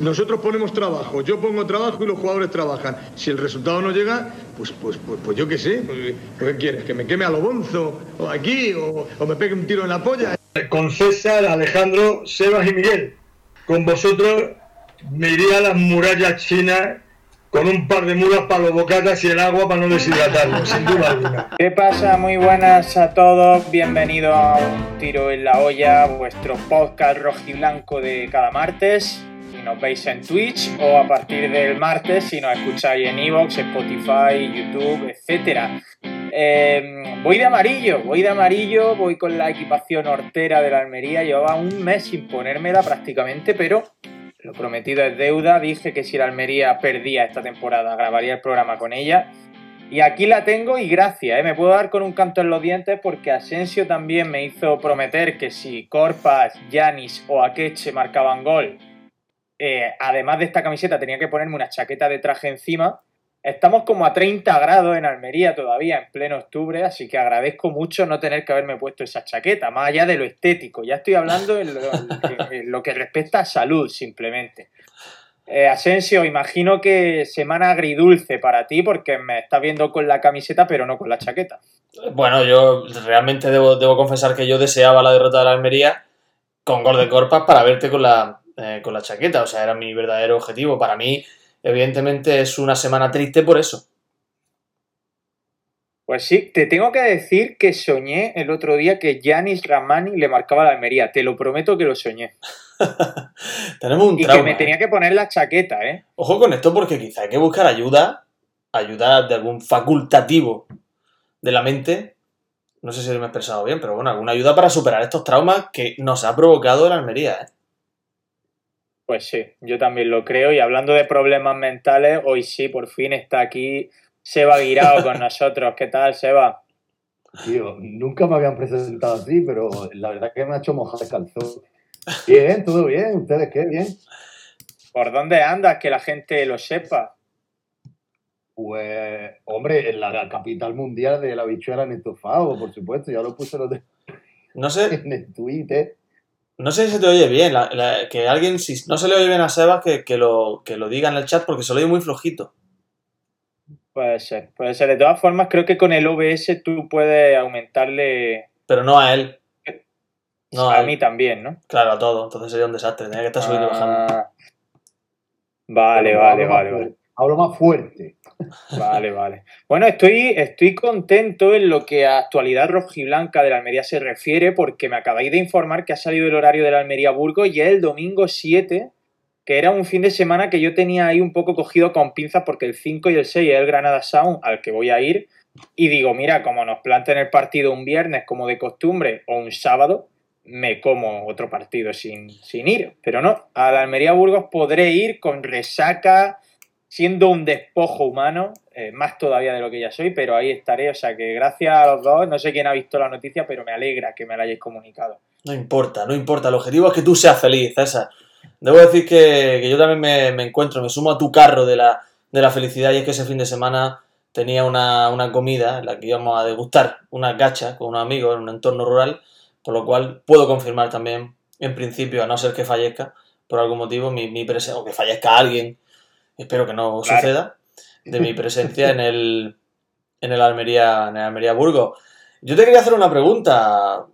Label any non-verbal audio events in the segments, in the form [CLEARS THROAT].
Nosotros ponemos trabajo, yo pongo trabajo y los jugadores trabajan. Si el resultado no llega, pues, pues, pues, pues yo qué sé. Pues, ¿Qué quieres? ¿Que me queme a lo bonzo? ¿O aquí? O, ¿O me pegue un tiro en la polla? Con César, Alejandro, Sebas y Miguel. Con vosotros me iría a las murallas chinas con un par de mulas para los bocatas y el agua para no deshidratarlo, sin duda alguna. ¿Qué pasa? Muy buenas a todos. Bienvenidos a un tiro en la olla, vuestro podcast rojiblanco de cada martes. Nos veis en Twitch o a partir del martes si nos escucháis en Evox, Spotify, YouTube, etc. voy de amarillo, voy de amarillo, voy con la equipación hortera de la Almería. Llevaba un mes sin ponérmela prácticamente, pero lo prometido es deuda. Dije que si la Almería perdía esta temporada, grabaría el programa con ella. Y aquí la tengo y gracias, ¿eh? me puedo dar con un canto en los dientes porque Asensio también me hizo prometer que si Corpas, Yanis o Akeche marcaban gol, eh, además de esta camiseta tenía que ponerme una chaqueta de traje encima. Estamos como a 30 grados en Almería todavía, en pleno octubre, así que agradezco mucho no tener que haberme puesto esa chaqueta, más allá de lo estético. Ya estoy hablando en lo, que, respecta a salud, simplemente. Eh, Asensio, imagino que semana agridulce para ti porque me estás viendo con la camiseta pero no con la chaqueta. Bueno, yo realmente debo, debo confesar que yo deseaba la derrota de la Almería con gol de Corpas para verte con la, eh, con la chaqueta. O sea, era mi verdadero objetivo. Para mí, evidentemente, es una semana triste por eso. Pues sí, te tengo que decir que soñé el otro día que Yanis Ramani le marcaba la Almería. Te lo prometo que lo soñé. [LAUGHS] Tenemos un y que me tenía ¿eh? que poner la chaqueta, ¿eh? Ojo con esto porque quizá hay que buscar ayuda, ayuda de algún facultativo de la mente. No sé si me he expresado bien, pero bueno, alguna ayuda para superar estos traumas que nos ha provocado la Almería, ¿eh? Pues sí, yo también lo creo. Y hablando de problemas mentales, hoy sí, por fin está aquí Seba Guirao con [LAUGHS] nosotros. ¿Qué tal, Seba? Tío, nunca me habían presentado así, pero la verdad es que me ha hecho mojar el calzón. Bien, todo bien. ¿Ustedes qué? Bien. ¿Por dónde andas? Que la gente lo sepa. Pues, hombre, en la capital mundial de la bichuela en estofado, por supuesto. Ya lo puse no sé. [LAUGHS] en el Twitter. No sé si se te oye bien, que alguien, si no se le oye bien a Sebas, que, lo, que lo diga en el chat porque se lo oye muy flojito. Puede ser, puede ser. De todas formas, creo que con el OBS tú puedes aumentarle. Pero no a él. No a, mí también, ¿no? Claro, a todo. Entonces sería un desastre. Tenía que estar subiendo y bajando. Ah. Vale, vale, vale, vale. Hablo más fuerte. Vale, vale. Bueno, estoy, estoy contento en lo que a actualidad rojiblanca de la Almería se refiere, porque me acabáis de informar que ha salido el horario de la Almería Burgos y es el domingo 7, que era un fin de semana que yo tenía ahí un poco cogido con pinzas, porque el 5 y el 6 es el Granada Sound al que voy a ir. Y digo, mira, como nos planten el partido un viernes como de costumbre o un sábado, me como otro partido sin, sin ir. Pero no, a la Almería Burgos podré ir con resaca siendo un despojo humano, eh, más todavía de lo que ya soy, pero ahí estaré. O sea que gracias a los dos, no sé quién ha visto la noticia, pero me alegra que me la hayáis comunicado. No importa, no importa. El objetivo es que tú seas feliz, César. Debo decir que, yo también me, encuentro, me sumo a tu carro de la, de la felicidad y es que ese fin de semana tenía una, una comida en la que íbamos a degustar una gacha con unos amigos en un entorno rural, por lo cual puedo confirmar también, en principio, a no ser que fallezca por algún motivo, mi, mi presencia, o que fallezca alguien espero que no suceda, de mi presencia en el, en el Almería, en el Almería Burgo. Yo te quería hacer una pregunta,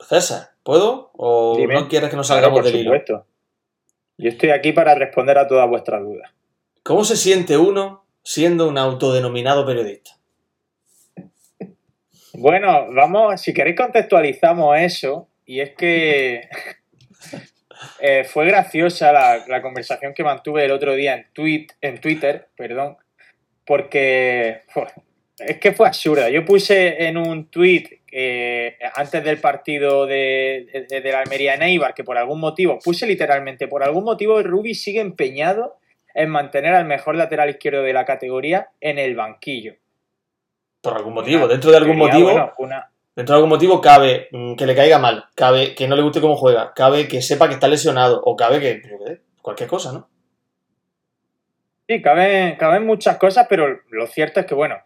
César, ¿puedo? ¿O no quieres que nos salgamos claro, del supuesto. Yo estoy aquí para responder a todas vuestras dudas. ¿Cómo se siente uno siendo un autodenominado periodista? Bueno, vamos, si queréis contextualizamos eso, y es que [LAUGHS] eh, fue graciosa la, conversación que mantuve el otro día en, tweet, en Twitter, perdón, porque es que fue absurda. Yo puse en un tweet eh, antes del partido de, de, la Almería en Eibar que por algún motivo, puse literalmente, por algún motivo Rubi sigue empeñado en mantener al mejor lateral izquierdo de la categoría en el banquillo. Por algún motivo, dentro de algún motivo. una, Dentro de algún motivo cabe mm, que le caiga mal, cabe que no le guste cómo juega, cabe que sepa que está lesionado o cabe que, cualquier cosa, ¿no? Sí, caben, caben muchas cosas, pero lo cierto es que, bueno,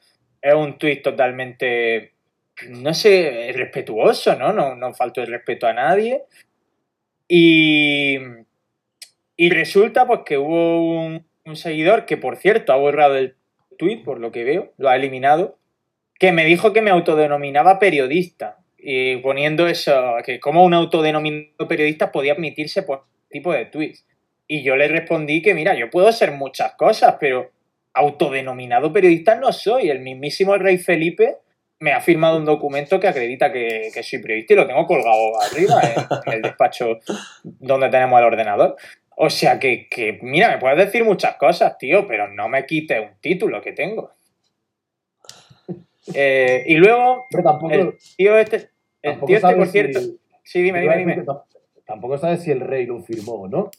es un tuit totalmente, no sé, respetuoso, ¿no? No, no faltó el respeto a nadie. Y, Y resulta pues que hubo un, un seguidor que, por cierto, ha borrado el tweet, por lo que veo, lo ha eliminado, que me dijo que me autodenominaba periodista. Y poniendo eso, que como un autodenominado periodista podía admitirse por este tipo de tweets. Y yo le respondí que, mira, yo puedo ser muchas cosas, pero autodenominado periodista no soy. El mismísimo rey Felipe me ha firmado un documento que acredita que, soy periodista y lo tengo colgado arriba en, en el despacho donde tenemos el ordenador. O sea que, que, mira, me puedes decir muchas cosas, tío, pero no me quites un título que tengo. Eh, y luego, Pero tampoco, el tío este, el tío este, por cierto, si- sí, dime, dime, dime. Tampoco sabes si el rey lo firmó o no.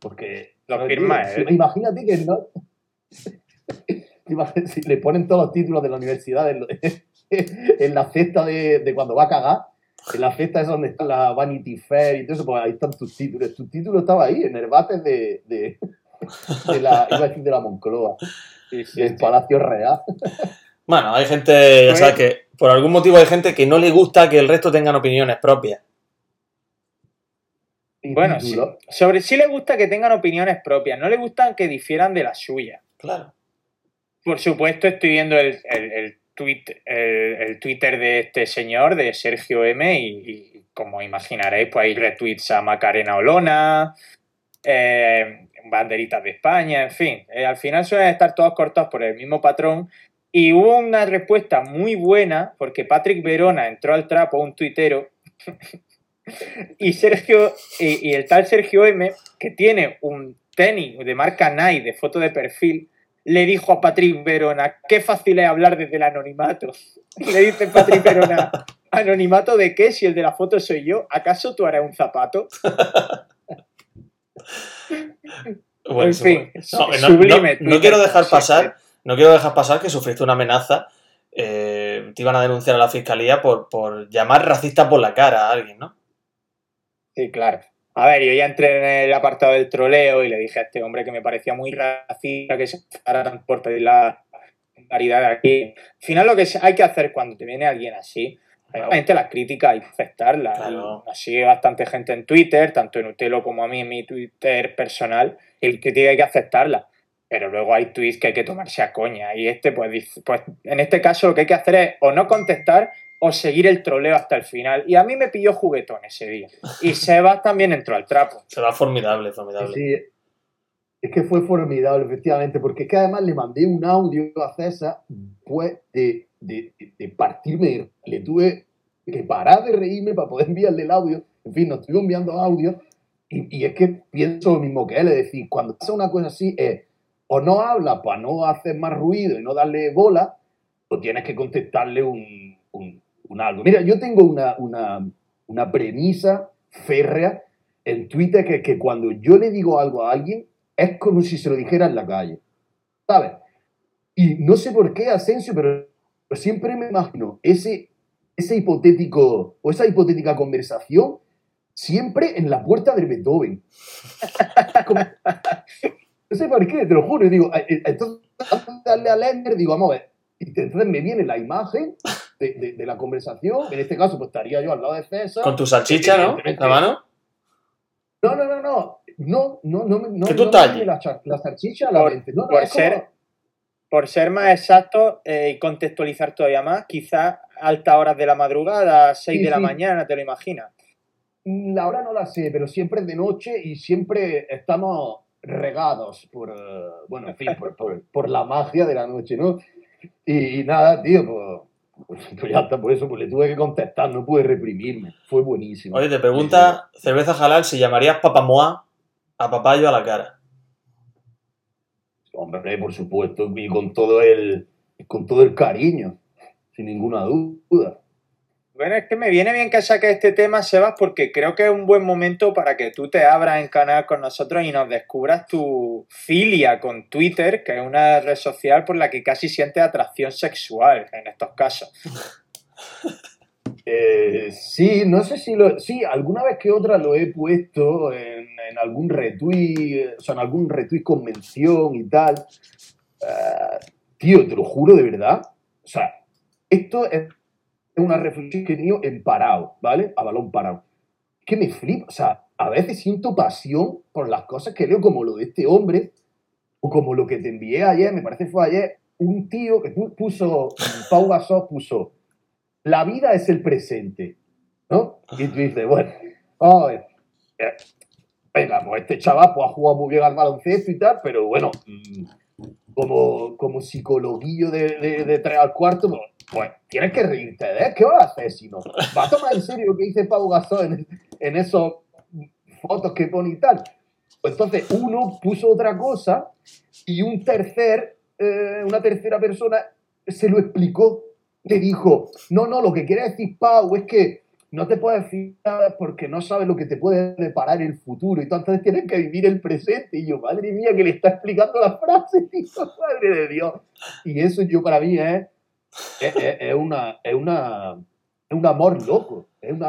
Porque. Lo ¿sabes, firma él. Imagínate que no. [LAUGHS] Si le ponen todos los títulos de la universidad [LAUGHS] en, la cesta de, de cuando va a cagar. En la cesta es donde está la Vanity Fair y todo eso, pues ahí están tus títulos. Tu título estaba ahí, en el bate de, de, de la, iba a decir de la Moncloa, Sí, sí, del sí. Palacio Real. [LAUGHS] Bueno, hay gente, ya Pues- sabes que por algún motivo hay gente que no le gusta que el resto tengan opiniones propias. Bueno, sí, título. sobre sí le gusta que tengan opiniones propias, no le gustan que difieran de las suyas. Claro. Por supuesto, estoy viendo el, el, el tweet, el, el Twitter de este señor, de Sergio M, y, y como imaginaréis, pues hay retweets a Macarena Olona, eh, banderitas de España, en fin. Eh, al final suelen estar todos cortados por el mismo patrón. Y hubo una respuesta muy buena, porque Patrick Verona entró al trapo, un tuitero, [LAUGHS] y Sergio, y, y el tal Sergio M, que tiene un tenis de marca Nike de foto de perfil, le dijo a Patrick Verona, qué fácil es hablar desde el anonimato. Y [LAUGHS] le dice Patrick Verona, ¿anonimato de qué? Si el de la foto soy yo, ¿acaso tú harás un zapato? Bueno, en fin, no, no- sublime. no- no quiero dejar pasar, no quiero dejar pasar que sufriste una amenaza. eh, te iban a denunciar a la fiscalía por, por llamar racista por la cara a alguien, ¿no? Sí, claro. A ver, yo ya entré en el apartado del troleo y le dije a este hombre que me parecía muy racista que se tanto por pedir la caridad de aquí. Al final lo que hay que hacer cuando te viene alguien así, obviamente las críticas hay que aceptarlas. Claro. Así bastante gente en Twitter, tanto en Utelo como a mí en mi Twitter personal, y la crítica hay que aceptarla. Pero luego hay tweets que hay que tomarse a coña. Y este, pues, dice- pues en este caso lo que hay que hacer es o no contestar o seguir el troleo hasta el final. Y a mí me pilló juguetón ese día. Y [LAUGHS] Sebas también entró al trapo. Se va formidable, formidable. Sí, es que fue formidable, efectivamente, porque es que además le mandé un audio a César, pues, de, de, de partirme, le tuve que parar de reírme para poder enviarle el audio, en fin, nos estuvo enviando audio, y, y es que pienso lo mismo que él, es decir, cuando pasa una cosa así, es, o no habla para no hacer más ruido y no darle bola, o tienes que contestarle un, algo. Mira, yo tengo una, una, una premisa férrea en Twitter que, que cuando yo le digo algo a alguien es como si se lo dijera en la calle. ¿Sabes? Y no sé por qué, Asensio, pero siempre me imagino ese, ese hipotético o esa hipotética conversación siempre en la puerta del Beethoven. [LAUGHS] No sé por qué, te lo juro. Y digo, eh, eh, entonces, antes de darle a Lender, digo, vamos a ver. Y entonces me viene la imagen de, de- de la conversación. En este caso, pues estaría yo al lado de César. Con tu salchicha, ¿no? La mano. No, no, no, no. No, no, no, me- no, ¿Que tú no la, la salchicha a la Por- mente. No, no, por es como- ser- Por ser más exacto eh, y contextualizar todavía más, quizás altas horas de la madrugada, 6 Sí, de la sí. mañana, ¿te lo imaginas? La hora no la sé, pero siempre es de noche y siempre estamos regados por, bueno, en fin, por, por- por la magia de la noche, ¿no? Y, y nada, tío, pues, pues, [LAUGHS] pues ya está, por eso pues le tuve que contestar, no pude reprimirme. Fue buenísimo. Oye, te pregunta Cerveza Halal si llamarías papamoa a papayo a la cara. Hombre, por supuesto, y con todo el, con todo el cariño, sin ninguna duda. Bueno, es que me viene bien que saques este tema, Sebas, porque creo que es un buen momento para que tú te abras en canal con nosotros y nos descubras tu filia con Twitter, que es una red social por la que casi sientes atracción sexual en estos casos. [LAUGHS] Eh, sí, no sé si lo. Sí, alguna vez que otra lo he puesto en, algún retweet, o sea, en algún retweet con mención y tal. Eh, tío, te lo juro de verdad. O sea, esto es una reflexión que he tenido en parado, ¿vale? A balón parado. Que me flipa. O sea, a veces siento pasión por las cosas que leo, como lo de este hombre, o como lo que te envié ayer, me parece que fue ayer, un tío que puso, Pau Gasol puso, la vida es el presente, ¿no? Y tú dices, bueno, vamos a ver, eh, venga, pues este chaval pues, ha jugado muy bien al baloncesto y tal, pero bueno, mm, como, como psicologuillo de, de, 3 al cuarto, pues, pues, tienes que reírte de él. ¿Qué vas a hacer si no? ¿Vas a tomar en serio lo que dice Pau Gasol en, en esas fotos que pone y tal? Pues entonces uno puso otra cosa y un tercer, eh, una tercera persona se lo explicó. Le dijo, no, no, lo que quiere decir Pau es que no te puedes fijar porque no sabes lo que te puede deparar el futuro y entonces tienes que vivir el presente. Y yo, madre mía, que le está explicando la frase, [LAUGHS] tío, madre de Dios. Y eso yo para mí es, es, una, es, una, es un amor loco, es un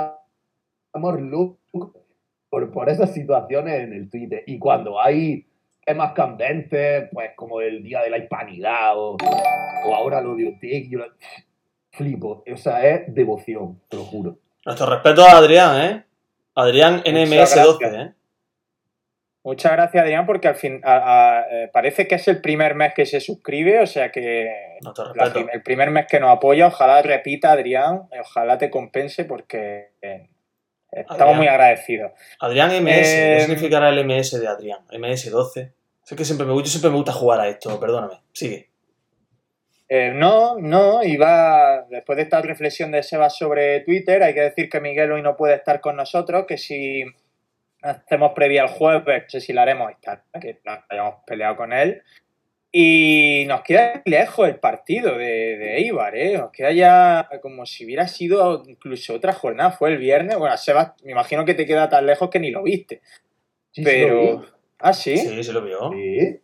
amor loco por, por esas situaciones en el Twitter. Y cuando hay temas candentes, pues como el Día de la Hispanidad o, o ahora lo de Oteg, yo flipo. O sea, es devoción, te lo juro. Nuestro respeto a Adrián, ¿eh? Adrián NMS12, gracias. ¿eh? Muchas gracias, Adrián, porque al fin a- a- eh, parece que es el primer mes que se suscribe, o sea que la el primer mes que nos apoya, ojalá repita, Adrián, eh, ojalá te compense porque eh, estamos Adrián. muy agradecidos. Adrián MS, Eh, ¿qué significará el MS de Adrián? MS12. Es que siempre me, yo siempre me gusta jugar a esto, perdóname. Sigue. Eh, no, no, iba, después de esta reflexión de Seba sobre Twitter, hay que decir que Miguel hoy no puede estar con nosotros, que si hacemos previa el jueves, no sé si la haremos esta, que no hayamos peleado con él. Y nos queda lejos el partido de, de Eibar, ¿eh? Nos queda ya como si hubiera sido incluso otra jornada, fue el viernes. Bueno, Seba, me imagino que te queda tan lejos que ni lo viste. Sí, lo pero... vi. ¿Ah, sí? Sí, se lo vio. Sí,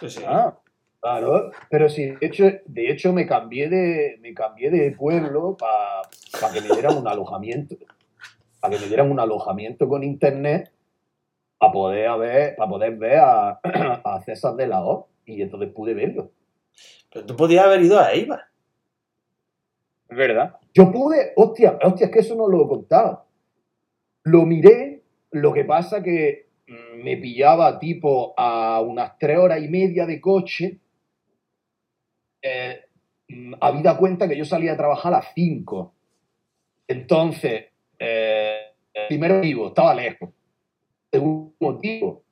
Sí, sí. Ah, claro. Pero sí, de hecho, de hecho me cambié de, me cambié de pueblo para que me dieran un alojamiento. Para que me dieran un alojamiento con internet para poder ver, para poder ver a, [CLEARS THROAT] a César de la O. Y entonces pude verlo. Pero tú podías haber ido a Eibar. es verdad. Yo pude, hostia, hostia, es que eso no lo he contado. Lo miré, lo que pasa que mm, me pillaba tipo a unas tres horas y media de coche. Eh, mm, habida cuenta que yo salía a trabajar a las 5. Entonces, eh, el primer motivo, estaba lejos. Segundo motivo,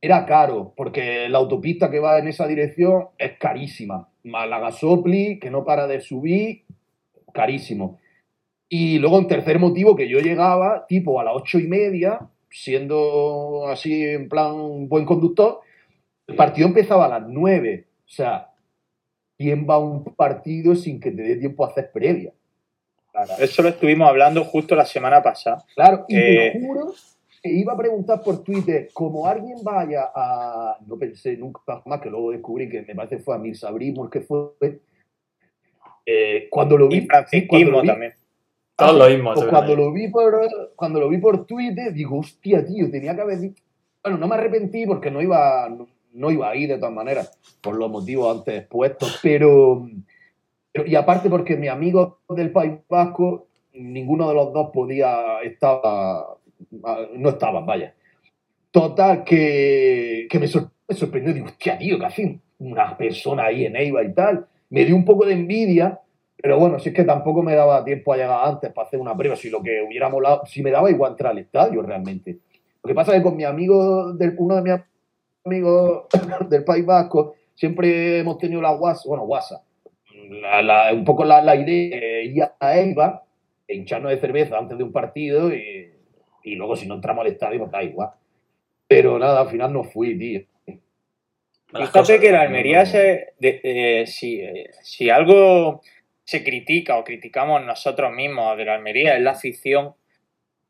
era caro, porque la autopista que va en esa dirección es carísima. Más la gasopli, que no para de subir, carísimo. Y luego, en tercer motivo, que yo llegaba tipo a las ocho y media, siendo así en plan buen conductor, el partido empezaba a las nueve. O sea, ¿quién va a un partido sin que te dé tiempo a hacer previa? Eso lo estuvimos hablando justo la semana pasada. Claro, y Eh. te juro que iba a preguntar por Twitter, como alguien vaya a. No pensé nunca más que luego descubrí que me parece que fue a Mirza Brimur, que fue. eh, cuando lo vi. Y francisquismo cuando lo vi- también. Todos lo mismo. Pues te cuando lo vi por cuando lo vi por Twitter, digo, hostia, tío, tenía que haber dicho. Bueno, no me arrepentí porque no iba, no, no iba a ir de todas maneras, por los motivos antes expuestos, pero, y aparte porque mis amigos del País Vasco, ninguno de los dos podía, estaba, no estaban, vaya. Total, que, que me, sor- me sorprendió, digo, hostia, tío, que hace una persona ahí en Eibar y tal. Me dio un poco de envidia, pero bueno, si es que tampoco me daba tiempo a llegar antes para hacer una prueba, si lo que hubiera molado, si me daba igual entrar al estadio realmente. Lo que pasa es que con mi amigo, del, uno de mis amigos [LAUGHS] del País Vasco, siempre hemos tenido la WhatsApp, bueno, WhatsApp, la- la- un poco la, la idea de ir a Eibar, e hincharnos de cerveza antes de un partido y, y luego si no entramos al estadio, pues da igual. Pero nada, al final no fui, tío. Fíjate que la Almería, se, de- eh, si, eh, si algo se critica o criticamos nosotros mismos de la Almería es la afición,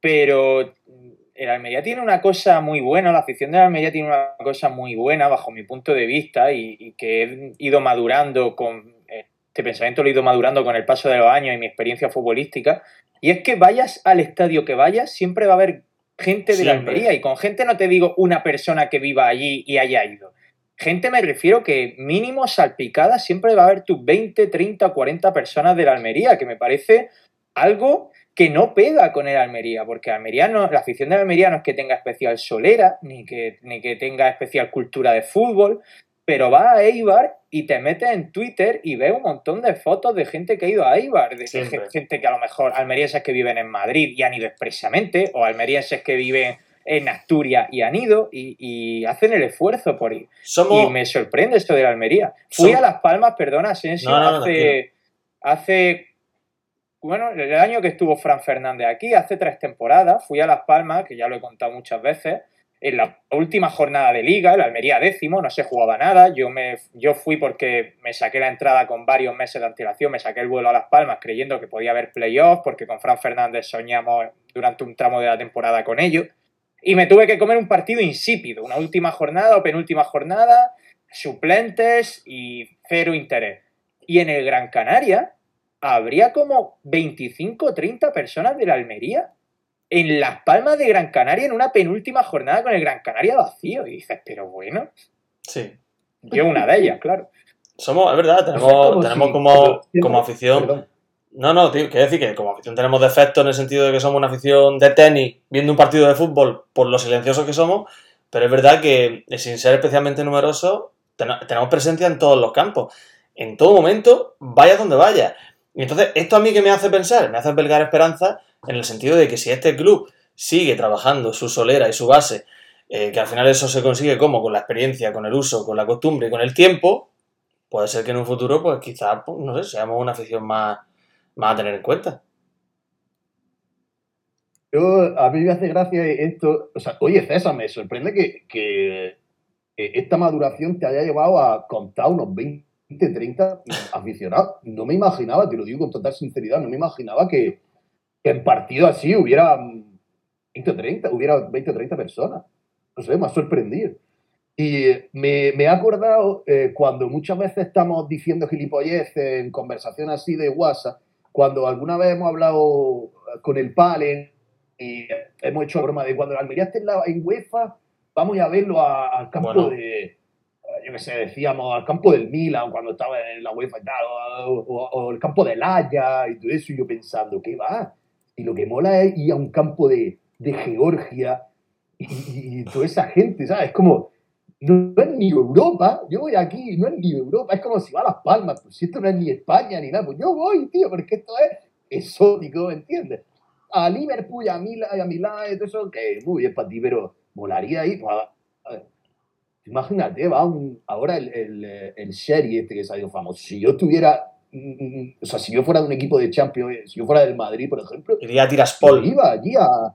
pero el Almería tiene una cosa muy buena, la afición de la Almería tiene una cosa muy buena bajo mi punto de vista y, y que he ido madurando con este pensamiento, lo he ido madurando con el paso de los años y mi experiencia futbolística, y es que vayas al estadio que vayas, siempre va a haber gente de la. Almería y con gente no te digo una persona que viva allí y haya ido. Gente me refiero que mínimo salpicada siempre va a haber tus 20, 30, 40 personas de la Almería, que me parece algo que no pega con el Almería, porque Almería no, la afición de Almería no es que tenga especial solera, ni que, ni que tenga especial cultura de fútbol, pero va a Eibar y te metes en Twitter y ves un montón de fotos de gente que ha ido a Eibar, de Siempre. gente que a lo mejor almerienses que viven en Madrid y han ido expresamente, o almerienses que viven en Asturias y han ido y, y hacen el esfuerzo por ir. Somos. Y me sorprende esto de la Almería. Fui a Las Palmas, perdona, Asensio, No, no, no, hace, hace, bueno, el año que estuvo Fran Fernández aquí, hace tres temporadas, fui a Las Palmas, que ya lo he contado muchas veces, en la última jornada de liga, el Almería décimo, no se jugaba nada, yo, me, yo fui porque me saqué la entrada con varios meses de antelación, me saqué el vuelo a Las Palmas creyendo que podía haber playoffs, porque con Fran Fernández soñamos durante un tramo de la temporada con ellos, y me tuve que comer un partido insípido, una última jornada o penúltima jornada, suplentes y cero interés. Y en el Gran Canaria habría como 25 o 30 personas de la Almería en Las Palmas de Gran Canaria en una penúltima jornada con el Gran Canaria vacío. Y dices, pero bueno, Sí. yo una de ellas, claro. Somos, es verdad, O sea, tenemos, como tenemos si- como, como afición. Perdón. No, no, tío, quiero decir que como afición tenemos defectos en el sentido de que somos una afición de tenis viendo un partido de fútbol por lo silenciosos que somos, pero es verdad que eh, sin ser especialmente numerosos ten- tenemos presencia en todos los campos. En todo momento, vaya donde vaya. Y entonces, esto a mí que me hace pensar, me hace pelgar esperanza en el sentido de que si este club sigue trabajando su solera y su base, eh, que al final eso se consigue como con la experiencia, con el uso, con la costumbre y con el tiempo, puede ser que en un futuro, pues quizás, pues, no sé, seamos una afición más, más a tener en cuenta. Yo, a mí me hace gracia esto. O sea, oye, César, me sorprende que, que eh, esta maduración te haya llevado a contar unos 20, 30 aficionados. No me imaginaba, te lo digo con total sinceridad, no me imaginaba que, que en partido así hubiera mm, 20 o 30, hubiera 20 o 30 personas. No sé, me ha sorprendido. Y eh, me, me he acordado eh, cuando muchas veces estamos diciendo gilipolleces en conversaciones así de WhatsApp, cuando alguna vez hemos hablado eh, con el Palen y hemos hecho broma de cuando la Almería esté en, la, en UEFA, vamos a verlo al campo Bueno. de, yo decíamos, al campo del Milan cuando estaba en la UEFA y tal, o, el campo del Haya y todo eso, y yo pensando, ¿qué va? Y lo que mola es ir a un campo de, de Georgia y, toda esa gente, ¿sabes? Es como, no, es ni Europa, yo voy aquí, no es ni Europa, es como si va a Las Palmas, pues si esto no es ni España ni nada, pues yo voy, tío, porque esto es exótico, ¿me entiendes? A Liverpool, a Milán, a Milán, y todo eso, que muy bien para ti, pero molaría ir, pues, a ver, imagínate, va un, ahora el, el, eh, el Sherry este que salió famoso, si yo tuviera, mm, mm, o sea, si yo fuera de un equipo de Champions, si yo fuera del Madrid, por ejemplo, Iría a Tiraspol. iba allí a,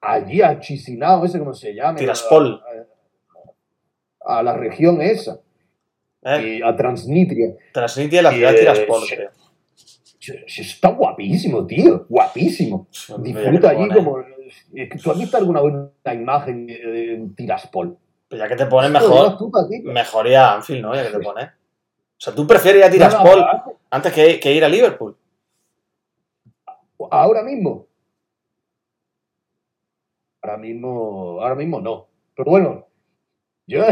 allí a Chisinau, ese como se llama, Tiraspol. a, a la región esa, ¿eh? y a. Transnistria y la ciudad de eh, Tiraspol, creo. Está guapísimo, tío, guapísimo. Disfruta allí como... ¿Tú has visto alguna buena imagen de Tiraspol? Pues ya que te pones mejor, llevas tú para ti. mejor ir a Anfield, ¿no? Ya que te pones. O sea, tú prefieres ir a Tiraspol antes que, que ir a Liverpool. Ahora mismo. Ahora mismo, ahora mismo no. Pero bueno, yo,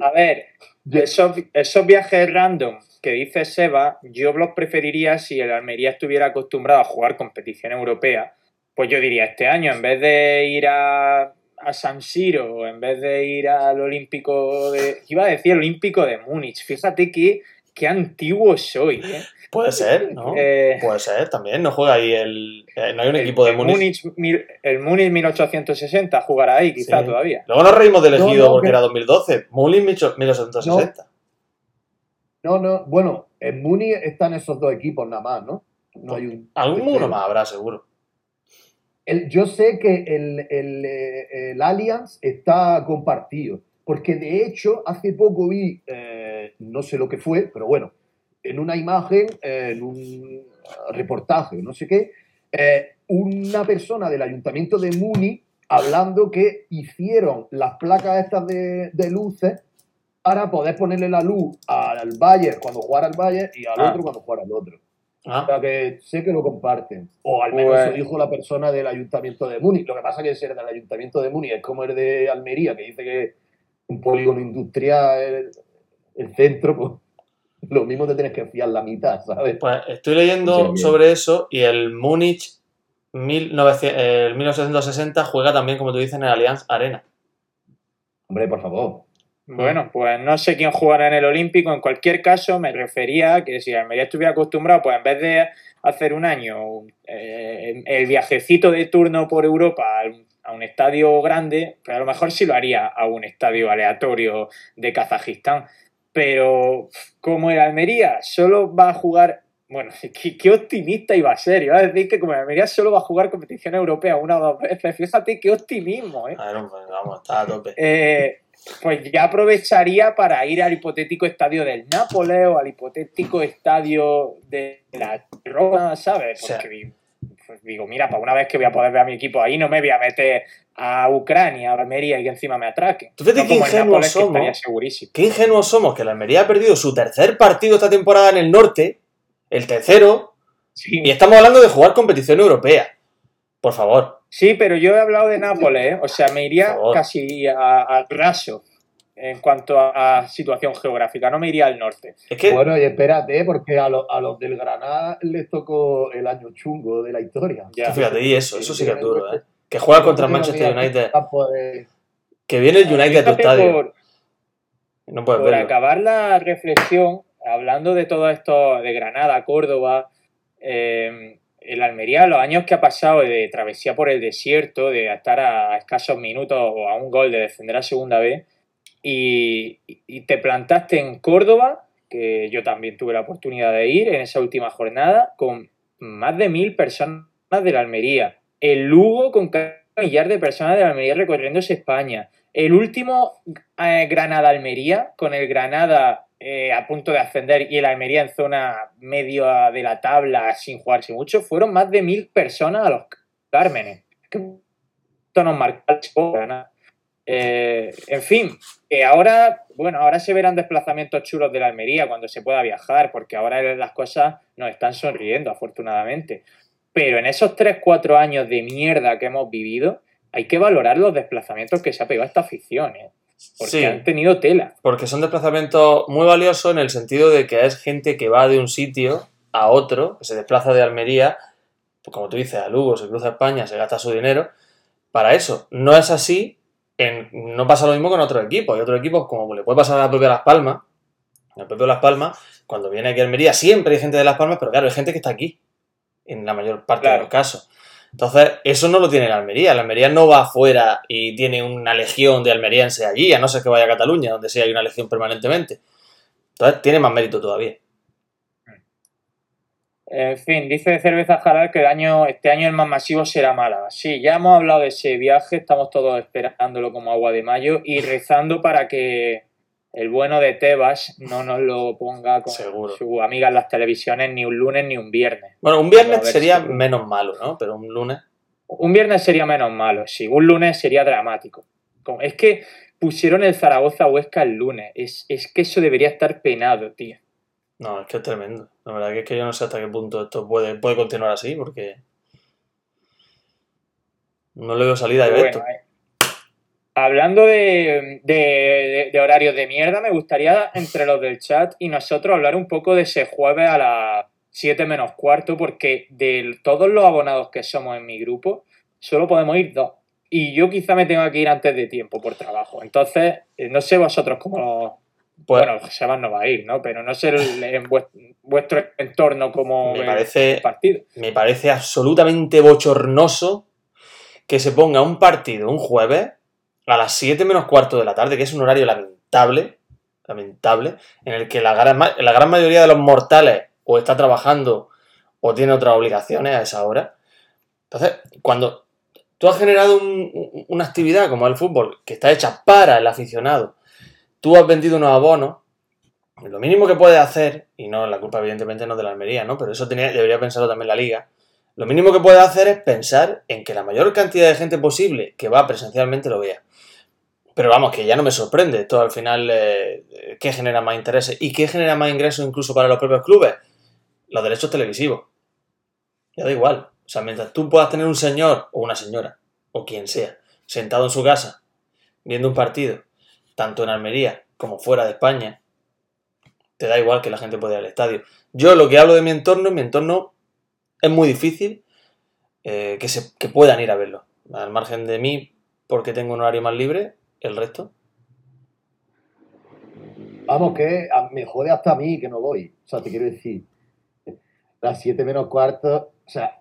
A ver, esos, esos viajes random que dice Seba, yo los preferiría si el Almería estuviera acostumbrado a jugar competición europea. Pues yo diría, este año, en vez de ir a, a San Siro, en vez de ir al Olímpico de. Iba a decir el Olímpico de Múnich. Fíjate qué, qué antiguo soy, ¿eh? Puede ser, ¿no? Eh, Puede ser también. No juega ahí el. eh, no hay un el- equipo de el Múnich. mil- el Múnich 1860 jugará ahí, quizá Sí. todavía. Luego nos reímos del No, elegido no, porque que- era 2012. Múnich 1860. no, no, bueno, en Muni están esos dos equipos nada más, ¿no? No hay un. Algún uno más habrá, seguro. El- yo sé que el, el, eh, el Allianz está compartido, porque de hecho hace poco vi, eh, no sé lo que fue, pero bueno, en una imagen, eh, en un reportaje, no sé qué, eh, una persona del ayuntamiento de Muni hablando que hicieron las placas estas de, de luces para poder ponerle la luz al Bayern cuando jugara el Bayern y al Ah. otro cuando jugara el otro. O Ah, sea que sé que lo comparten. O al menos Pues- eso dijo la persona del ayuntamiento de Múnich. Lo que pasa es que ser del ayuntamiento de Múnich es como el de Almería, que dice que un polígono industrial, el, el centro, pues lo mismo te tienes que fiar la mitad, ¿sabes? Pues estoy leyendo Sí, sobre eso y el Múnich 1900 el 1960 juega también, como tú dices, en el Allianz Arena. Hombre, por favor. Bueno, pues no sé quién jugará en el Olímpico. En cualquier caso, me refería a que si Almería estuviera acostumbrado, pues en vez de hacer un año eh, el viajecito de turno por Europa a un estadio grande, pues a lo mejor sí lo haría a un estadio aleatorio de Kazajistán. Pero como el Almería solo va a jugar, bueno, [LAUGHS] qué, qué optimista iba a ser. Iba a decir que como el Almería solo va a jugar competición europea una o dos veces. Fíjate qué optimismo, ¿eh? Ver, hombre, vamos, está a tope. Eh, pues ya aprovecharía para ir al hipotético estadio del Nápoles o al hipotético estadio de la Roma, ¿sabes? Porque pues digo, mira, para una vez que voy a poder ver a mi equipo ahí, no me voy a meter a Ucrania, a Almería y que encima me atraquen. Tú No qué ingenuos que somos. estaría segurísimo. Qué ingenuos somos que la Almería ha perdido su tercer partido esta temporada en el norte, el tercero, Sí, y estamos hablando de jugar competición europea. Por favor. Sí, pero yo he hablado de Nápoles, ¿eh? o sea, me iría casi al raso en cuanto a, a situación geográfica, no me iría al norte. Es que Bueno, y espérate, porque a, los- a los del Granada les tocó el año chungo de la historia. Ya. fíjate, y eso, eso sí que es duro, ¿eh? Que juega contra el Manchester United. Que viene el United a tu estadio. por- No puedes Por verlo. acabar la reflexión, hablando de todo esto de Granada, Córdoba, eh, el Almería, los años que ha pasado de travesía por el desierto, de estar a escasos minutos o a un gol de defender a segunda vez, y, te plantaste en Córdoba, que yo también tuve la oportunidad de ir en esa última jornada, con más de mil personas de la Almería. El Lugo con millar de personas de la Almería recorriéndose España. El último eh, Granada-Almería, con el Granada eh, a punto de ascender y el Almería en zona media de la tabla sin jugarse mucho, fueron más de mil personas a los Cármenes. Esto nos marcó. Eh, en fin, que ahora, bueno, ahora se verán desplazamientos chulos de la Almería cuando se pueda viajar, porque ahora las cosas nos están sonriendo, afortunadamente. Pero en esos 3-4 años de mierda que hemos vivido, hay que valorar los desplazamientos que se ha pegado esta afición, ¿eh? Porque Sí, han tenido tela. porque son desplazamientos muy valiosos en el sentido de que es gente que va de un sitio a otro, que se desplaza de Almería, pues como tú dices, a Lugo, se cruza España, se gasta su dinero, para eso. No es así, en- no pasa lo mismo con otros equipos. Hay otros equipos, como le puede pasar a la propia Las Palmas, al propio Las Palmas, cuando viene aquí a Almería, siempre hay gente de Las Palmas, pero claro, hay gente que está aquí, en la mayor parte de los casos. Entonces, eso no lo tiene la Almería. La Almería no va afuera y tiene una legión de almerienses allí, a no ser que vaya a Cataluña, donde sí hay una legión permanentemente. Entonces, tiene más mérito todavía. En fin, dice Cerveza Jaral que el año, este año el más masivo será Málaga. Sí, ya hemos hablado de ese viaje, estamos todos esperándolo como agua de mayo y rezando para que el bueno de Tebas no nos lo ponga con Seguro. su amiga en las televisiones ni un lunes ni un viernes. Bueno, un A viernes sería si- menos malo, ¿no? Pero un lunes. Un viernes sería menos malo, sí, un lunes sería dramático. Es que pusieron el Zaragoza Huesca el lunes, es, es que eso debería estar penado, tío. No, es que es tremendo. La verdad que es que yo no sé hasta qué punto esto puede, puede continuar así, porque. No le veo salida de bueno, esto. eh, hablando de, de- horarios de mierda, me gustaría entre los del chat y nosotros hablar un poco de ese jueves a las 7 menos cuarto, porque de todos los abonados que somos en mi grupo, solo podemos ir dos. Y yo quizá me tenga que ir antes de tiempo por trabajo. Entonces, eh, no sé vosotros cómo... Pues, bueno, Sebas no va a ir, ¿no? Pero no sé el- en vuest- vuestro entorno Me parece- el partido. me parece absolutamente bochornoso que se ponga un partido un jueves a las 7 menos cuarto de la tarde, que es un horario lamentable, lamentable, en el que la gran, la gran mayoría de los mortales o está trabajando o tiene otras obligaciones a esa hora. Entonces, cuando tú has generado un- un- una actividad como el fútbol, que está hecha para el aficionado, tú has vendido unos abonos, lo mínimo que puedes hacer, y no la culpa evidentemente no es de la Almería, ¿no? Pero eso debería pensarlo también la liga, lo mínimo que puedes hacer es pensar en que la mayor cantidad de gente posible que va presencialmente lo vea. Pero vamos, que ya no me sorprende. Esto al final, eh, ¿qué genera más intereses? ¿Y qué genera más ingresos incluso para los propios clubes? Los derechos televisivos. Ya da igual. O sea, mientras tú puedas tener un señor o una señora, o quien sea, sentado en su casa, viendo un partido, tanto en Almería como fuera de España, te da igual que la gente pueda ir al estadio. Yo lo que hablo de mi entorno, en mi entorno es muy difícil eh, que, se, que puedan ir a verlo. Al margen de mí, porque tengo un horario más libre, el resto. Vamos, que me jode hasta a mí que no voy. O sea, te quiero decir, las 7 menos cuarto, o sea,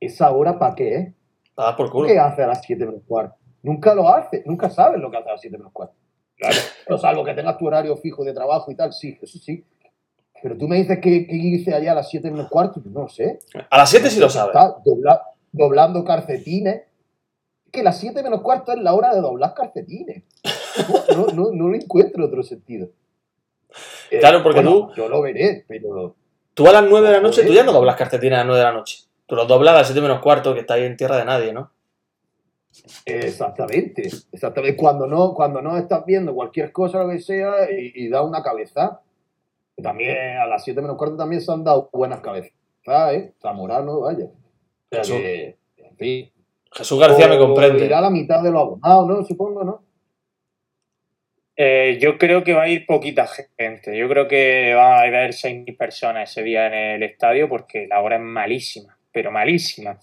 esa hora para qué, ¿eh? A dar por culo. ¿Qué hace a las 7 menos cuarto? Nunca lo hace, nunca sabes lo que hace a las 7 menos cuarto. Claro, pero salvo que tengas tu horario fijo de trabajo y tal, sí, eso sí. Pero tú me dices que, que hice allá a las 7 menos cuarto, no lo sé. A las 7 sí lo sabes. Está dobla- doblando calcetines. Que las 7 menos cuarto es la hora de doblar calcetines. No, no, no, no lo encuentro otro sentido. Eh, Claro, porque tú- Yo lo veré, pero. Tú a las 9 de la noche, tú ya no doblas cartetinas a las 9 de la noche. Tú los doblas a las 7 menos cuarto, que está ahí en tierra de nadie, ¿no? Exactamente, exactamente. Cuando no, cuando no estás viendo cualquier cosa, lo que sea, y, y da una cabeza. También a las 7 menos cuarto también se han dado buenas cabezas, ¿eh? Zamorano, vaya. O sea que, en fin. Jesús García me O comprende. Irá la mitad de los abonados, ¿no? Supongo, ¿no? Eh, yo creo que va a ir poquita gente. Yo creo que va a haber 6.000 personas ese día en el estadio porque la hora es malísima, pero malísima.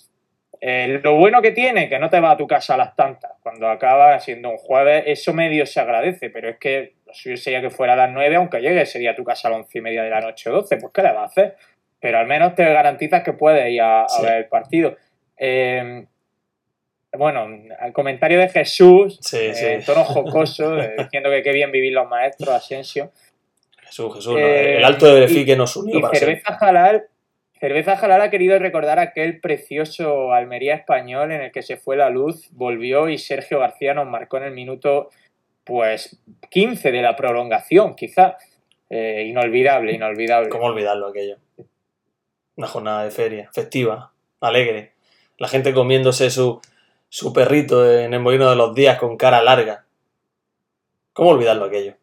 Eh, lo bueno que tiene, que no te vas a tu casa a las tantas. Cuando acaba siendo un jueves, eso medio se agradece, pero es que lo suyo sería que fuera a las 9, aunque llegue sería a tu casa a las 11 y media de la noche o 12. Pues, ¿qué le vas a hacer? Pero al menos te garantizas que puedes ir a, a Sí. ver el partido. Eh, bueno, al comentario de Jesús, Sí, eh, sí. en tono jocoso, [LAUGHS] eh, diciendo que qué bien vivir los maestros, Asensio. Jesús, Jesús. no, Eh, el alto de Befi que nos unió Y para siempre. Cerveza Jalal, Cerveza Jalal ha querido recordar aquel precioso Almería español en el que se fue la luz, volvió y Sergio García nos marcó en el minuto pues 15 de la prolongación, quizá. Eh, inolvidable, inolvidable. ¿Cómo olvidarlo aquello? Una jornada de feria, festiva, alegre. La gente comiéndose su, su perrito en el molino de los días con cara larga. ¿Cómo olvidarlo aquello?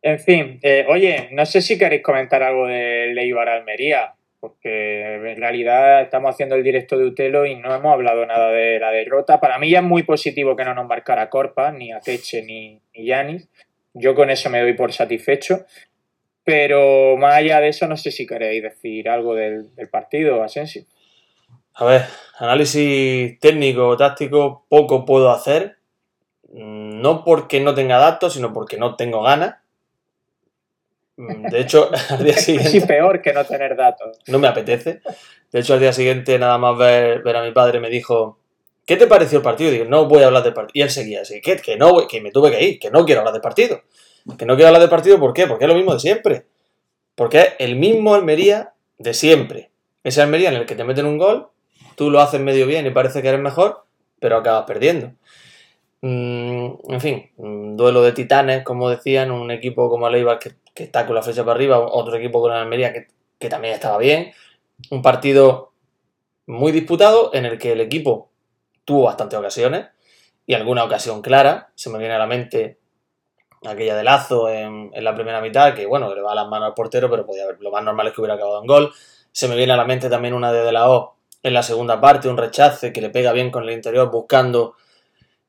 En fin, eh, oye, no sé si queréis comentar algo de Leibar Almería, porque en realidad estamos haciendo el directo de Utelo y no hemos hablado nada de la derrota. Para mí ya es muy positivo que no nos marcara Corpa, ni Ateche, ni, ni Yanis. Yo con eso me doy por satisfecho. Pero más allá de eso, no sé si queréis decir algo del, del partido, Asensio. A ver, análisis técnico o táctico poco puedo hacer. Mm, No porque no tenga datos, sino porque no tengo ganas. Mm, De hecho, [LAUGHS] al día Sí, siguiente peor que no tener datos. no me apetece. De hecho, al día siguiente, nada más ver, ver a mi padre, me dijo: ¿Qué te pareció el partido? Y digo: No voy a hablar del partido. Y él seguía así: ¿Qué? Que no, que me tuve que ir, que no quiero hablar del partido. Que no quiero hablar del partido, ¿por qué? Porque es lo mismo de siempre. Porque es el mismo Almería de siempre. Ese Almería en el que te meten un gol, tú lo haces medio bien y parece que eres mejor, pero acabas perdiendo. Mm, en fin, un duelo de titanes, como decían, un equipo como el que, está con la flecha para arriba, otro equipo con el Almería que, también estaba bien. Un partido muy disputado en el que el equipo tuvo bastantes ocasiones y alguna ocasión clara. Se me viene a la mente aquella de Lazo en, la primera mitad, que bueno, le va las manos al portero, pero podía haber, lo más normal es que hubiera acabado en gol. Se me viene a la mente también una de De La O en la segunda parte, un rechace que le pega bien con el interior buscando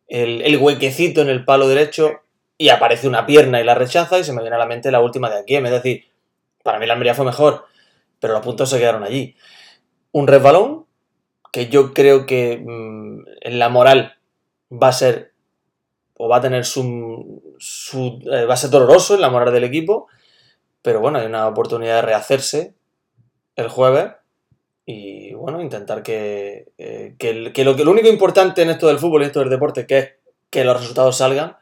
el, huequecito en el palo derecho y aparece una pierna y la rechaza y se me viene a la mente la última de aquí. Es decir, para mí la Almería fue mejor, pero los puntos se quedaron allí. Un resbalón que yo creo que mmm, en la moral va a ser o va a tener su, su eh, va a ser doloroso en la moral del equipo, pero bueno, hay una oportunidad de rehacerse el jueves y bueno, intentar que, eh, que, el, que, lo, que lo único importante en esto del fútbol y esto del deporte, que es que los resultados salgan,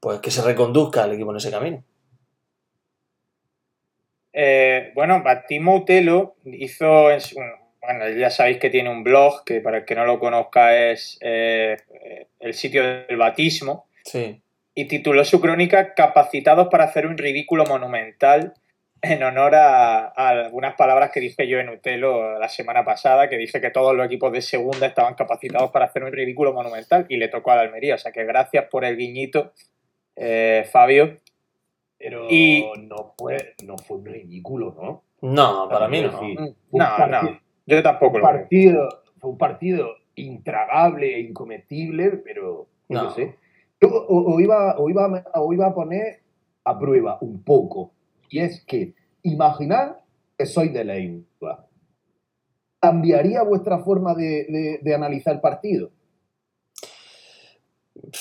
pues que se reconduzca el equipo en ese camino. Eh, bueno, Batimo Utelo hizo, en su, bueno, ya sabéis que tiene un blog, que para el que no lo conozca es eh, el sitio del batismo, sí. y tituló su crónica Capacitados para hacer un ridículo monumental en honor a, a, algunas palabras que dije yo en Utelo la semana pasada, que dije que todos los equipos de segunda estaban capacitados para hacer un ridículo monumental y le tocó a la Almería. O sea que gracias por el guiñito, eh, Fabio. Pero y... no, fue, no fue un ridículo, ¿no? No, para mí no. No, no, no. Yo tampoco un lo partido, veo. Fue un partido intragable e incometible, pero no, no sé. Yo o, o, iba, o, iba, o iba a poner a prueba un poco. Y es que, imaginad que soy de la Eibar. ¿Cambiaría vuestra forma de, de- de analizar el partido?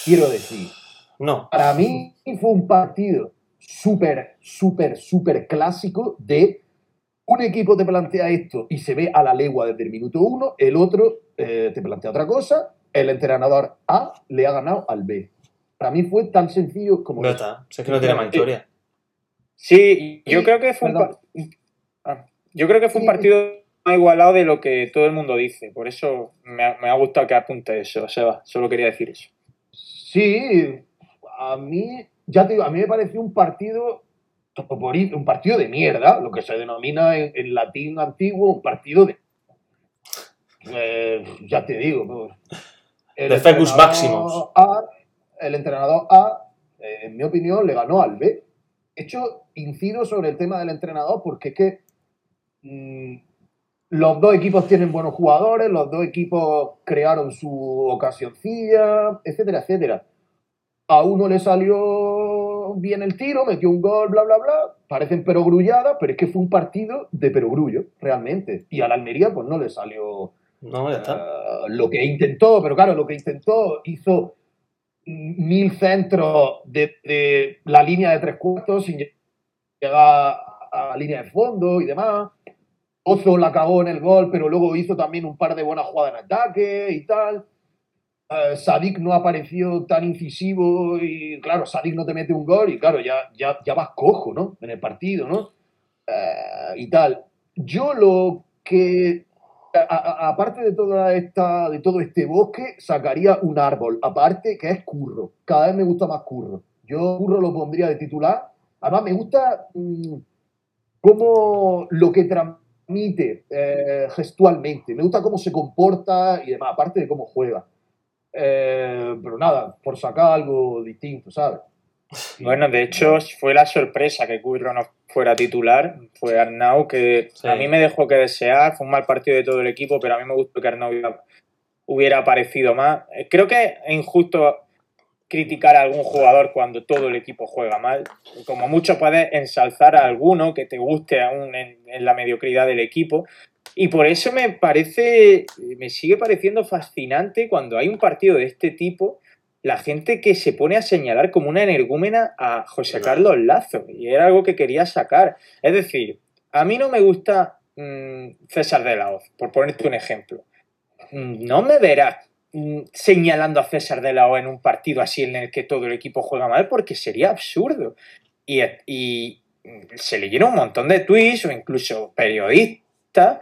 Quiero decir, No. para mí fue un partido súper, súper, súper clásico de un equipo te plantea esto y se ve a la legua desde el minuto uno, el otro eh, te plantea otra cosa, el entrenador A le ha ganado al B. Para mí fue tan sencillo como No está. Si es que no tiene más historia. Sí, yo creo que fue un, perdón. Ah, yo creo que fue un Sí. partido más igualado de lo que todo el mundo dice. Por eso me ha, me ha gustado que apunte eso, Seba. Solo quería decir eso. Sí, a mí, ya te digo, a mí me pareció un partido un partido de mierda, lo que se denomina en, en latín antiguo un partido de. eh, ya te digo, el De fecus entrenador maximus. A, el entrenador A, eh, en mi opinión, le ganó al B. De hecho, incido sobre el tema del entrenador porque es que mm, los dos equipos tienen buenos jugadores, los dos equipos crearon su ocasioncilla, etcétera, etcétera. A uno le salió bien el tiro, metió un gol, bla, bla, bla. Parecen perogrulladas, pero es que fue un partido de perogrullo, realmente. Y a la Almería, pues no le salió No, ya está. eh, lo que intentó, pero claro, lo que intentó hizo mil centros de, la línea de tres cuartos sin llegar a la línea de fondo y demás. Ozo la cagó en el gol, pero luego hizo también un par de buenas jugadas en ataque y tal. Eh, Sadik no apareció tan incisivo y claro, Sadik no te mete un gol y claro, ya, ya, ya vas cojo, ¿no? En el partido, ¿no? Eh, y tal. Yo lo que aparte de toda esta de todo este bosque sacaría un árbol aparte que es curro. Cada vez me gusta más curro. Yo curro lo pondría de titular. Además me gusta mm, cómo lo que transmite eh, gestualmente. Me gusta cómo se comporta y demás aparte de cómo juega. Eh, pero nada por sacar algo distinto sabes Bueno, de hecho, fue la sorpresa que Curro no fuera titular. Fue Arnau, que Sí. a mí me dejó que desear. Fue un mal partido de todo el equipo, pero a mí me gustó que Arnau hubiera, hubiera aparecido más. Eh, Creo que es injusto criticar a algún jugador cuando todo el equipo juega mal. Como mucho puedes ensalzar a alguno que te guste aún en, en la mediocridad del equipo. Y por eso me parece, me sigue pareciendo fascinante cuando hay un partido de este tipo la gente que se pone a señalar como una energúmena a José Carlos Lazo. Y era algo que quería sacar. Es decir, a mí no me gusta mm, César de la Hoz, por ponerte un ejemplo. Mm, No me verás mm, señalando a César de la Hoz en un partido así en el que todo el equipo juega mal, porque sería absurdo. Y, y se leyeron un montón de tweets o incluso periodistas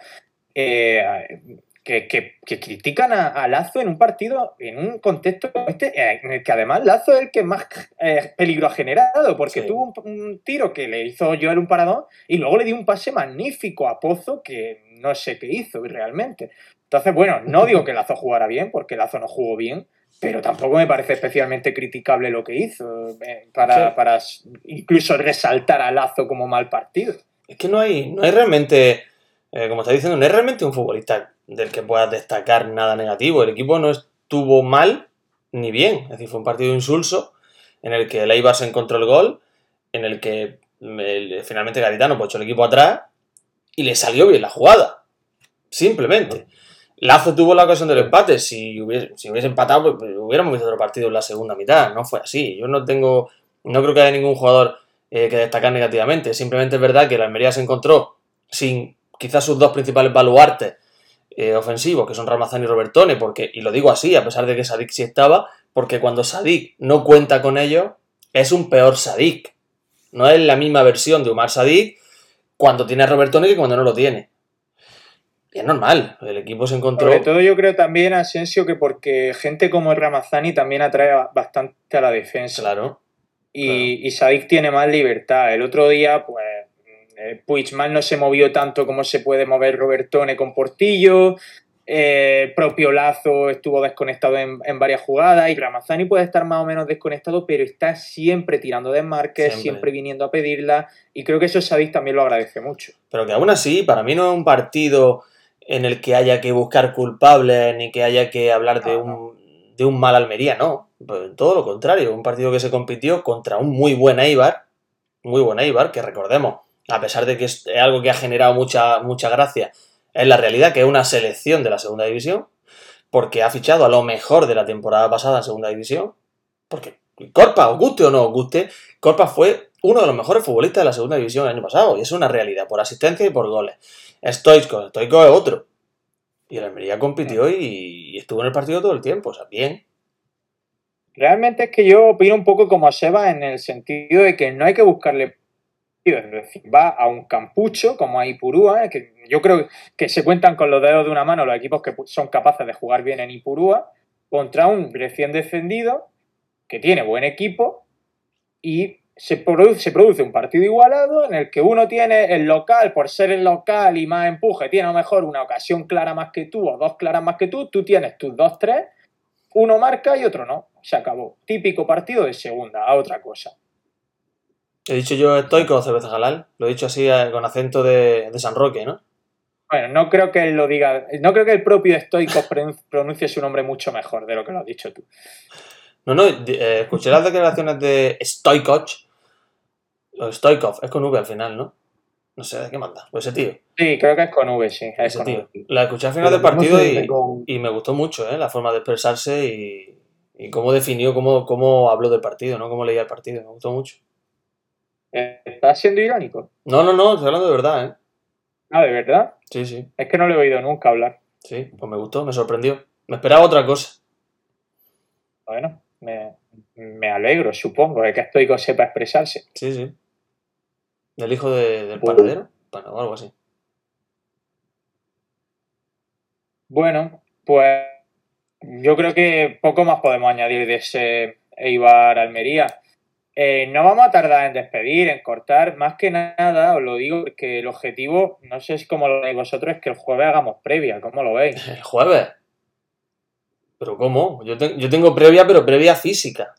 eh, que, que- que critican a, a Lazo en un partido, en un contexto como este, eh, en el que además Lazo es el que más eh, peligro ha generado, porque Sí. tuvo un, un tiro que le hizo Joel un paradón y luego le dio un pase magnífico a Pozo que no sé qué hizo realmente. Entonces, bueno, no digo que Lazo jugara bien, porque Lazo no jugó bien, pero tampoco me parece especialmente criticable lo que hizo, eh, para, Sí. para s- incluso resaltar a Lazo como mal partido. Es que no hay, no hay realmente, eh, como está diciendo, no hay realmente un futbolista del que puedas destacar nada negativo. El equipo no estuvo mal ni bien. Es decir, fue un partido insulso en el que el se encontró el gol, en el que el- finalmente Garitano echó el equipo atrás y le salió bien la jugada. Simplemente. Lazo tuvo la ocasión del empate. Si hubiese, si hubiese empatado, pues, pues, hubiéramos visto otro partido en la segunda mitad. No fue así. Yo no tengo. No creo que haya ningún jugador eh, que destacar negativamente. Simplemente es verdad que la Almería se encontró sin quizás sus dos principales baluartes eh, ofensivos, que son Ramazán y Robertone, porque, y lo digo así, a pesar de que Sadik sí estaba, porque cuando Sadik no cuenta con ellos, es un peor Sadik. No es la misma versión de Umar Sadik cuando tiene a Robertone que cuando no lo tiene. Y es normal, el equipo se encontró. Sobre todo yo creo también, Asensio, que porque gente como Ramazani también atrae bastante a la defensa. Claro. Y, y Sadik tiene más libertad. El otro día, pues, eh, Puigmal no se movió tanto como se puede mover Robertone con Portillo. Eh, propio Lazo estuvo desconectado en, en varias jugadas y Ramazani puede estar más o menos desconectado, pero está siempre tirando desmarques, Siempre. siempre, viniendo a pedirla. Y creo que eso Sadik también lo agradece mucho. Pero que aún así, para mí no es un partido en el que haya que buscar culpables ni que haya que hablar de un, de un mal Almería, no. Pues todo lo contrario, un partido que se compitió contra un muy buen Eibar, muy buen Eibar, que recordemos, a pesar de que es algo que ha generado mucha, mucha gracia, es la realidad que es una selección de la segunda división, porque ha fichado a lo mejor de la temporada pasada en segunda división, porque Corpa, os guste o no os guste, Corpa fue uno de los mejores futbolistas de la segunda división el año pasado, y es una realidad, por asistencia y por goles. Stoichkov, Stoichkov es otro. Y el Almería compitió y, y estuvo en el partido todo el tiempo, o sea, bien. Realmente es que yo opino un poco como Seba en el sentido de que no hay que buscarle es decir, va a un campucho como a Ipurúa, que yo creo que se cuentan con los dedos de una mano los equipos que son capaces de jugar bien en Ipurúa, contra un recién defendido que tiene buen equipo y se produce, se produce un partido igualado en el que uno tiene el local, por ser el local y más empuje, tiene a lo mejor una ocasión clara más que tú o dos claras más que tú, tú tienes tus dos, tres, uno marca y otro no, se acabó. Típico partido de segunda, a otra cosa. He dicho yo estoico o cerveza halal. Lo he dicho así eh, con acento de, de San Roque, ¿no? Bueno, no creo que él lo diga. No creo que el propio estoico pronuncie su nombre mucho mejor de lo que lo has dicho tú. No, no, eh, escuché las declaraciones de Stoikov. O Stoikov, es con V al final, ¿no? No sé de qué manda. Pues ese tío. Sí, creo que es con V, sí. Es ese con tío. V. La escuché al final Pero del ¿cómo partido y, con- y me gustó mucho, ¿eh? La forma de expresarse y, y cómo definió, cómo, cómo habló del partido, ¿no? Cómo leía el partido. Me gustó mucho. ¿Estás siendo irónico? No, no, no, estoy hablando de verdad, ¿eh? Ah, ¿de verdad? Sí, sí, Es que no le he oído nunca hablar. sí. Pues me gustó, me sorprendió. Me esperaba otra cosa. Bueno, me, me alegro, supongo, de que estoico sepa expresarse. Sí, sí. Del hijo de- del panadero. Bueno, o algo así. Bueno, pues yo creo que poco más podemos añadir de ese Eibar Almería. Eh, no vamos a tardar en despedir, en cortar. Más que nada, os lo digo, porque el objetivo, no sé si como lo veis vosotros, es que el jueves hagamos previa. ¿Cómo lo veis? El jueves. ¿Pero cómo? Yo, te- yo tengo previa, pero previa física.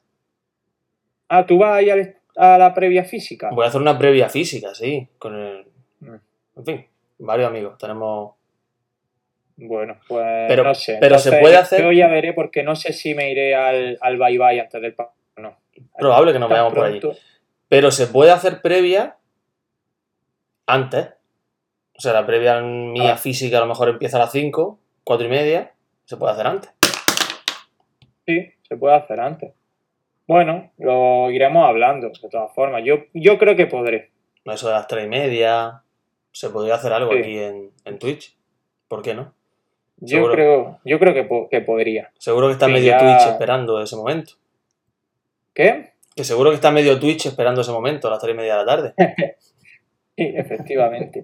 Ah, ¿tú vas ahí al- a la previa física? Voy a hacer una previa física, sí. Con el. Mm. En fin, varios amigos. Tenemos. Bueno, pues Pero- no sé. pero se puede hacer- Yo ya veré porque no sé si me iré al, al bye bye antes del partido. Probable que nos vayamos por allí. Pero se puede hacer previa antes. O sea, la previa mía Ah. física a lo mejor empieza a las 5, 4 y media. Se puede hacer antes. Sí, se puede hacer antes. Bueno, lo iremos hablando, de todas formas. Yo, yo creo que podré. Eso de las 3 y media. Se podría hacer algo Sí. aquí en, en Twitch. ¿Por qué no? Yo Seguro. creo, yo creo que, po- que podría. Seguro que está Sí, medio ya- Twitch esperando ese momento. ¿Qué? Que seguro que está medio Twitch esperando ese momento, a las 3 y media de la tarde. [LAUGHS] Sí, efectivamente.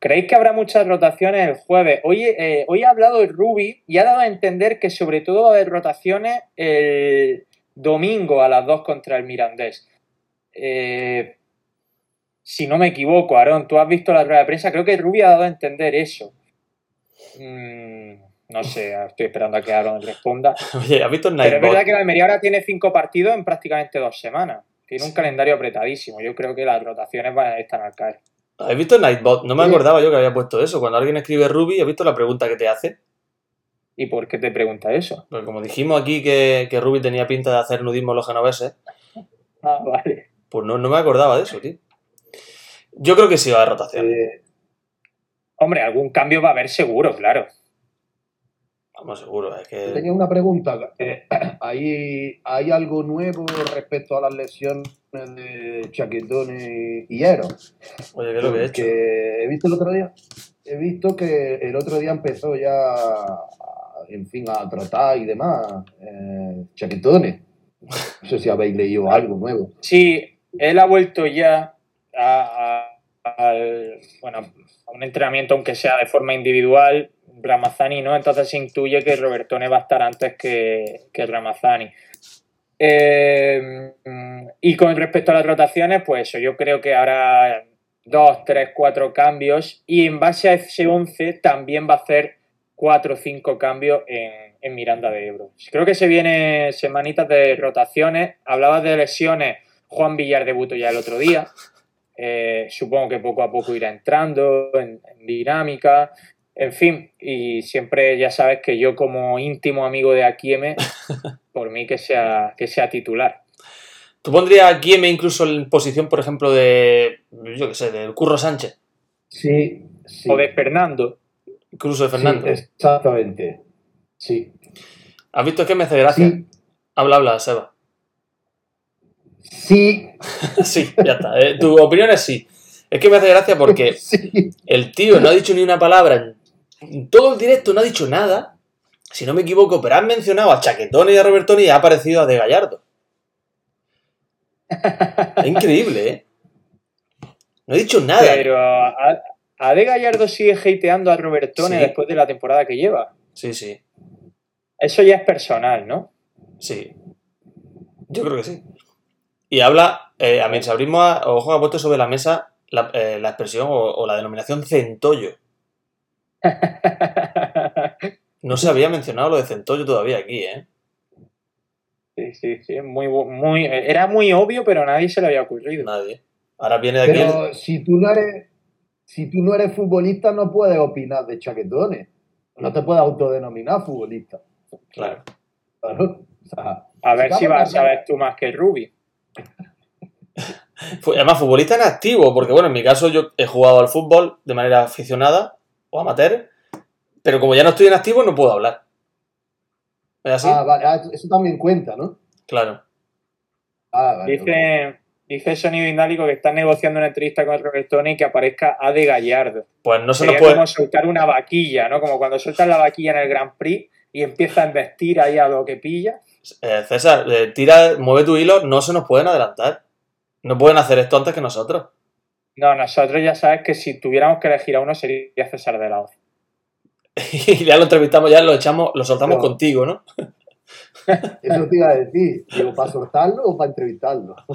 ¿Creéis que habrá muchas rotaciones el jueves? Hoy, eh, hoy ha hablado el Ruby y ha dado a entender que sobre todo va a haber rotaciones el domingo a las 2 contra el Mirandés. Eh, si no me equivoco, Aarón, tú has visto la rueda de prensa, creo que el Ruby ha dado a entender eso. Mm, no sé, estoy esperando a que Aaron responda. [LAUGHS] Oye, ¿has visto el Pero es verdad que la Almería ahora tiene cinco partidos en prácticamente dos semanas. Tiene un calendario apretadísimo. Yo creo que las rotaciones van a estar al caer. ¿Has visto Nightbot? No me acordaba yo que había puesto eso. Cuando alguien escribe Ruby, ¿has visto la pregunta que te hace? ¿Y por qué te pregunta eso? Porque como dijimos aquí que, que Ruby tenía pinta de hacer nudismo en los genoveses, [LAUGHS] Ah, vale. pues no, no me acordaba de eso, tío. Yo creo que sí va a haber rotación. Eh, Hombre, algún cambio va a haber seguro, claro. Vamos, seguro. Es que... tenía una pregunta. Eh, [CLEARS THROAT] ¿hay, ¿Hay algo nuevo respecto a las lesiones de Chaquetón y Ero? Oye, ¿qué es lo que he hecho? He visto el otro día, he visto que el otro día empezó ya, a- en fin, a tratar y demás, eh, Chaquetones. No sé si habéis leído algo nuevo. Sí, él ha vuelto ya a, a- al- bueno, a un entrenamiento, aunque sea de forma individual. Ramazani no, entonces se intuye que Robertone va a estar antes que, que Ramazani. Eh, y con respecto a las rotaciones, pues eso, yo creo que habrá dos, tres, cuatro cambios y en base a ese 11 también va a hacer cuatro o cinco cambios en, en Miranda de Ebro. Creo que se viene semanitas de rotaciones. Hablabas de lesiones. Juan Villar debutó ya el otro día. Eh, supongo que poco a poco irá entrando en, en dinámica. En fin, y siempre ya sabes que yo como íntimo amigo de Akieme, [LAUGHS] por mí que sea, que sea titular. ¿Tú pondrías a Guillem incluso en posición, por ejemplo, de. Yo qué sé, del Curro Sánchez? Sí, sí. O de Fernando. Incluso de Fernando. Sí, exactamente. Sí. ¿Has visto que me hace gracia? Sí. Habla, habla, Seba. Sí. [LAUGHS] sí, ya está. Eh, tu opinión es sí. Es que me hace gracia porque [LAUGHS] Sí. el tío no ha dicho ni una palabra en, en todo el directo, no ha dicho nada. Si no me equivoco, pero has mencionado a Chaquetoni y a Robertoni y ha aparecido a De Gallardo. Es increíble, ¿eh? No ha dicho nada. Pero a, a De Gallardo sigue hateando a Robertone Sí. después de la temporada que lleva. Sí, sí, Eso ya es personal, ¿no? sí. Yo creo que sí. Y habla, eh, a mi sabrismo, ojo, ha puesto sobre la mesa la, eh, la expresión o, o la denominación centollo. [LAUGHS] No se había mencionado lo de centollo todavía aquí, ¿eh? sí, sí, sí. Muy, muy, era muy obvio, pero a nadie se le había ocurrido. Nadie. Ahora viene de aquí el- Pero si tú no eres, si tú no eres futbolista, no puedes opinar de chaquetones. No te puedes autodenominar futbolista. Claro. Claro. O sea, A ver si vas a saber tú más que Rubi. Además, futbolista en activo, porque bueno, en mi caso yo he jugado al fútbol de manera aficionada o amateur, pero como ya no estoy en activo no puedo hablar. ¿Es así? Ah, vale, ah, eso también cuenta, ¿no? Claro. Ah, vale. Dice, dice Sonido Indálico que están negociando una entrevista con Robertone y que aparezca A de Gallardo. Pues no se nos Sería puede... como soltar una vaquilla, ¿no? Como cuando sueltas la vaquilla en el Grand Prix y empieza a investir ahí a lo que pilla. Eh, César, eh, tira, mueve tu hilo, no se nos pueden adelantar. No pueden hacer esto antes que nosotros. No, nosotros ya sabes que si tuviéramos que elegir a uno sería César de la Hoz. y [LAUGHS] ya lo entrevistamos, ya lo echamos, lo soltamos contigo, ¿no? [LAUGHS] Eso te iba a decir. Digo, ¿para soltarlo o para entrevistarlo? [LAUGHS]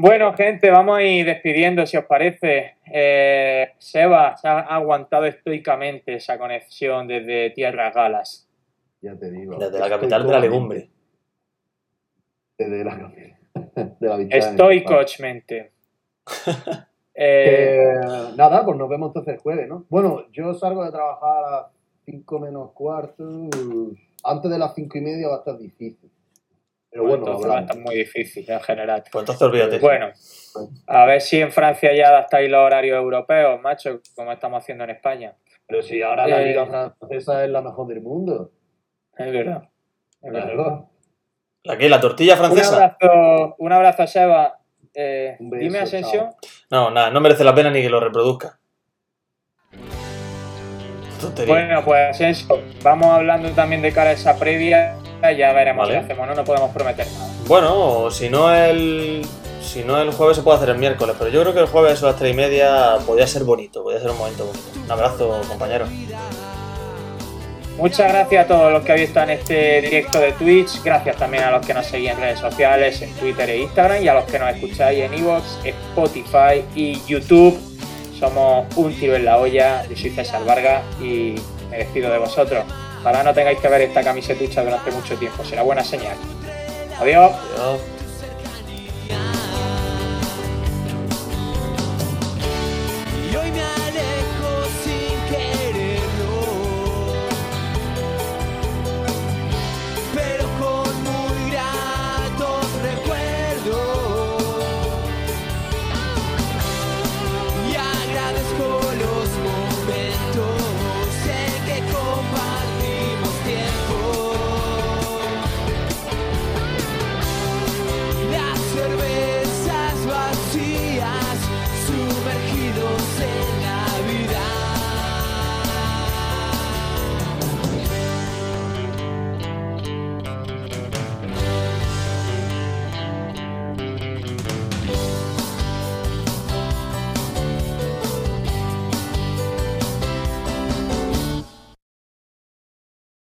Bueno, gente, vamos a ir despidiendo, si os parece. Eh, Seba se ha aguantado estoicamente esa conexión desde Tierras Galas. ya te digo. Desde la capital de la legumbre. Desde la capital. [LAUGHS] De la victoria. Estoicamente. [LAUGHS] Eh, Eh, nada, pues nos vemos entonces el jueves, ¿no? Bueno, yo salgo de trabajar a las 5 menos cuarto. Antes de las 5 y media va a estar difícil. Pero bueno, entonces va a estar muy difícil en general. Pues entonces olvídate. Bueno, a ver si en Francia ya adaptáis los horarios europeos, macho, como estamos haciendo en España. Pero si ahora la Eh, liga francesa es la mejor del mundo. Es verdad. Es verdad. Claro. ¿La qué? ¿La tortilla Un francesa? abrazo, un abrazo, Seba. Eh, Un beso, dime, Asensio. No, nada, no merece la pena ni que lo reproduzca. Tontería. Bueno, pues Asensio, vamos hablando también de cara a esa previa. Ya veremos Vale. qué hacemos, no, no podemos prometer nada. Bueno, si no el. Si no el jueves se puede hacer el miércoles, pero yo creo que el jueves a las 3 y media podría ser bonito, podría ser un momento bonito. Un abrazo, compañero. Muchas gracias a todos los que habéis estado en este directo de Twitch. Gracias también a los que nos seguís en redes sociales, en Twitter e Instagram, y a los que nos escucháis en Evox, Spotify y YouTube. Somos un tiro en la olla. Yo soy César Vargas y me despido de vosotros. Ojalá no tengáis que ver esta camisetucha durante mucho tiempo. Será buena señal. Adiós. Adiós.